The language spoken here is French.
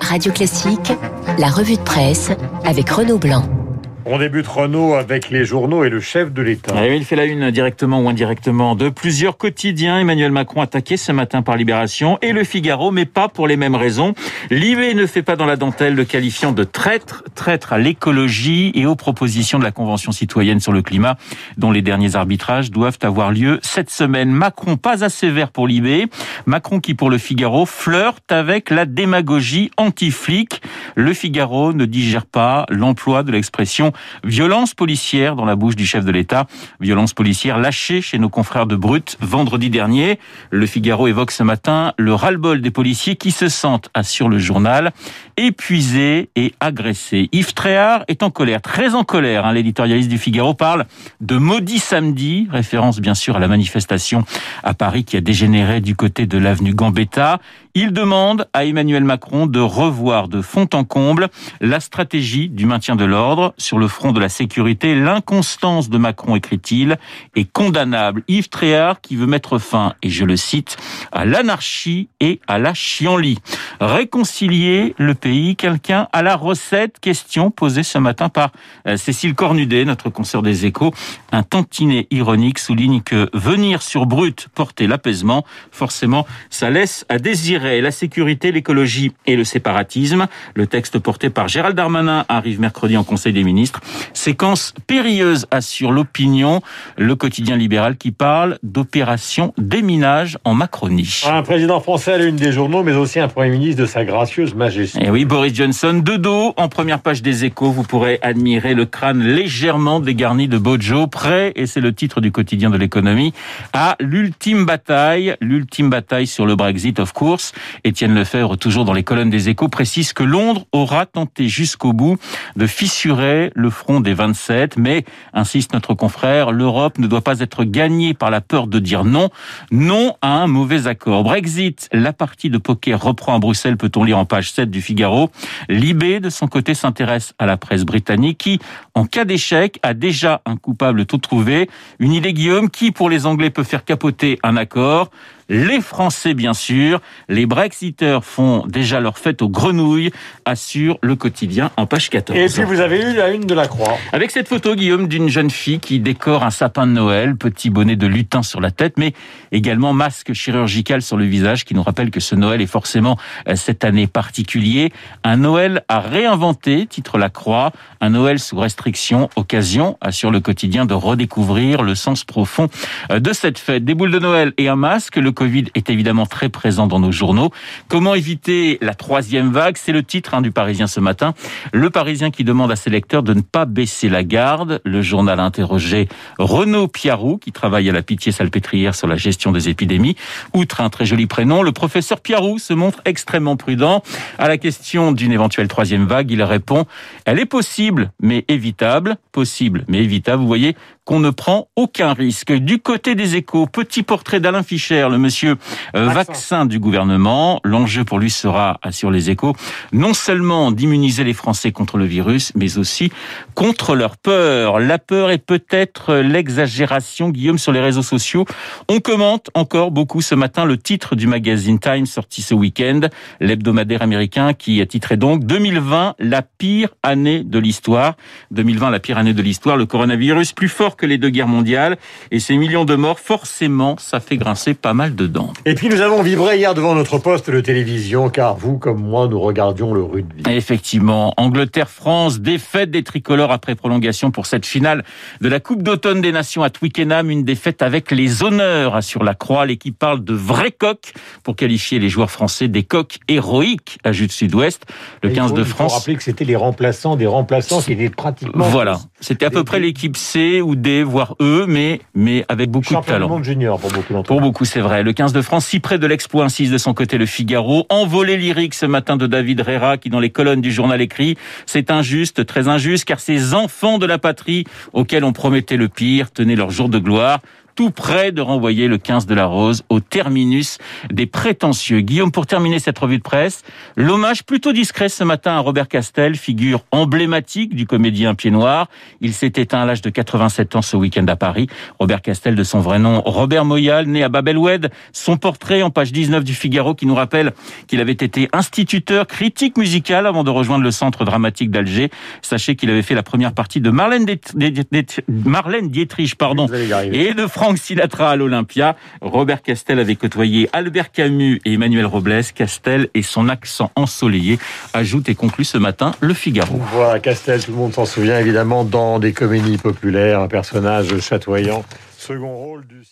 Radio Classique, la revue de presse avec Renaud Blanc. On débute Renault avec les journaux et le chef de l'État. Ah il fait la une directement ou indirectement de plusieurs quotidiens. Emmanuel Macron attaqué ce matin par Libération et Le Figaro, mais pas pour les mêmes raisons. L'IB ne fait pas dans la dentelle le qualifiant de traître, traître à l'écologie et aux propositions de la Convention citoyenne sur le climat, dont les derniers arbitrages doivent avoir lieu cette semaine. Macron pas assez vert pour l'IB. Macron qui pour Le Figaro flirte avec la démagogie anti-flic. Le Figaro ne digère pas l'emploi de l'expression violence policière dans la bouche du chef de l'État. Violence policière lâchée chez nos confrères de Brut vendredi dernier. Le Figaro évoque ce matin le ras-le-bol des policiers qui se sentent, assure le journal, épuisés et agressés. Yves Tréhard est en colère, très en colère. Hein. L'éditorialiste du Figaro parle de maudit samedi, référence bien sûr à la manifestation à Paris qui a dégénéré du côté de l'avenue Gambetta. Il demande à Emmanuel Macron de revoir de fond en comble la stratégie du maintien de l'ordre sur le front de la sécurité. L'inconstance de Macron, écrit-il, est condamnable. Yves Tréhard qui veut mettre fin, et je le cite, à l'anarchie et à la chienlit. Réconcilier le pays, quelqu'un à la recette? Question posée ce matin par euh, Cécile Cornudet, notre consoeur des échos. Un tantinet ironique souligne que venir sur Brut porter l'apaisement, forcément, ça laisse à désirer la sécurité, l'écologie et le séparatisme. Le texte porté par Gérald Darmanin arrive mercredi en Conseil des ministres. Séquence périlleuse assure l'opinion, le quotidien libéral qui parle d'opération déminage en Macronie. Un président français à l'une des journaux, mais aussi un Premier ministre de sa gracieuse majesté. Et eh oui, Boris Johnson, de dos, en première page des échos, vous pourrez admirer le crâne légèrement dégarni de Bojo, prêt, et c'est le titre du quotidien de l'économie, à l'ultime bataille, l'ultime bataille sur le Brexit, of course. Étienne Lefebvre, toujours dans les colonnes des échos, précise que Londres aura tenté jusqu'au bout de fissurer le front des 27, mais, insiste notre confrère, l'Europe ne doit pas être gagnée par la peur de dire non, non à un mauvais accord. Brexit, la partie de poker reprend à Bruxelles, peut-on lire en page 7 du Figaro. Libé, de son côté, s'intéresse à la presse britannique qui, en cas d'échec, a déjà un coupable tout trouvé. Une idée, Guillaume, qui, pour les Anglais, peut faire capoter un accord les Français bien sûr. Les Brexiteurs font déjà leur fête aux grenouilles, assure le quotidien en page 14. Et puis vous avez eu la une de la Croix. Avec cette photo, Guillaume, d'une jeune fille qui décore un sapin de Noël, petit bonnet de lutin sur la tête, mais également masque chirurgical sur le visage qui nous rappelle que ce Noël est forcément euh, cette année particulier. Un Noël à réinventer, titre la Croix. Un Noël sous restriction, occasion, assure le quotidien de redécouvrir le sens profond euh, de cette fête. Des boules de Noël et un masque, le Covid est évidemment très présent dans nos journaux. Comment éviter la troisième vague? C'est le titre hein, du Parisien ce matin. Le Parisien qui demande à ses lecteurs de ne pas baisser la garde. Le journal a interrogé Renaud Piarou, qui travaille à la Pitié-Salpêtrière sur la gestion des épidémies. Outre un très joli prénom, le professeur Piarou se montre extrêmement prudent. À la question d'une éventuelle troisième vague, il répond « Elle est possible, mais évitable. Possible, mais évitable. » Vous voyez qu'on ne prend aucun risque. Du côté des échos, petit portrait d'Alain Fischer, le monsieur euh, vaccin. du gouvernement. L'enjeu pour lui sera, assure les échos, non seulement d'immuniser les Français contre le virus, mais aussi contre leur peur. La peur est peut-être l'exagération, Guillaume, sur les réseaux sociaux. On commente encore beaucoup ce matin le titre du magazine Time sorti ce week-end, l'hebdomadaire américain qui a titré donc 2020, la pire année de l'histoire. 2020, la pire année de l'histoire, le coronavirus plus fort que les deux guerres mondiales. Et ces millions de morts, forcément, ça fait grincer pas mal de dents. Et puis nous avons vibré hier devant notre poste de télévision, car vous comme moi, nous regardions le rugby. Effectivement, Angleterre-France, défaite des tricolores après prolongation pour cette finale de la Coupe d'automne des Nations à Twickenham, une défaite avec les honneurs, assure la Croix. L'équipe parle de vrais coqs pour qualifier les joueurs français des coqs héroïques, ajoute Sud-Ouest. Le 15 de France. Il faut rappeler que c'était les remplaçants des remplaçants qui étaient pratiquement. Voilà. C'était à peu près l'équipe C ou Voire E, mais, mais avec beaucoup de talent. monde junior pour beaucoup d'entre Pour beaucoup, c'est vrai. Le 15 de France, si près de l'exploit, insiste de son côté le Figaro. Envolé lyrique ce matin de David Rera, qui dans les colonnes du journal écrit, c'est injuste, très injuste, car ces enfants de la patrie, auxquels on promettait le pire, tenaient leur jour de gloire. Tout près de renvoyer le 15 de la Rose au terminus des prétentieux. Guillaume, pour terminer cette revue de presse, l'hommage plutôt discret ce matin à Robert Castel, figure emblématique du comédien Pied Noir. Il s'est éteint à l'âge de 87 ans ce week-end à Paris. Robert Castel, de son vrai nom, Robert Moyal, né à Babelwed. Son portrait en page 19 du Figaro qui nous rappelle qu'il avait été instituteur, critique musical avant de rejoindre le centre dramatique d'Alger. Sachez qu'il avait fait la première partie de Marlène, Dietrich pardon, et de Frank Sinatra à l'Olympia. Robert Castel avait côtoyé Albert Camus et Emmanuel Robles. Castel et son accent ensoleillé ajoute et conclut ce matin le Figaro. Voilà, Castel, tout le monde s'en souvient évidemment dans des comédies populaires, un personnage chatoyant, second rôle du.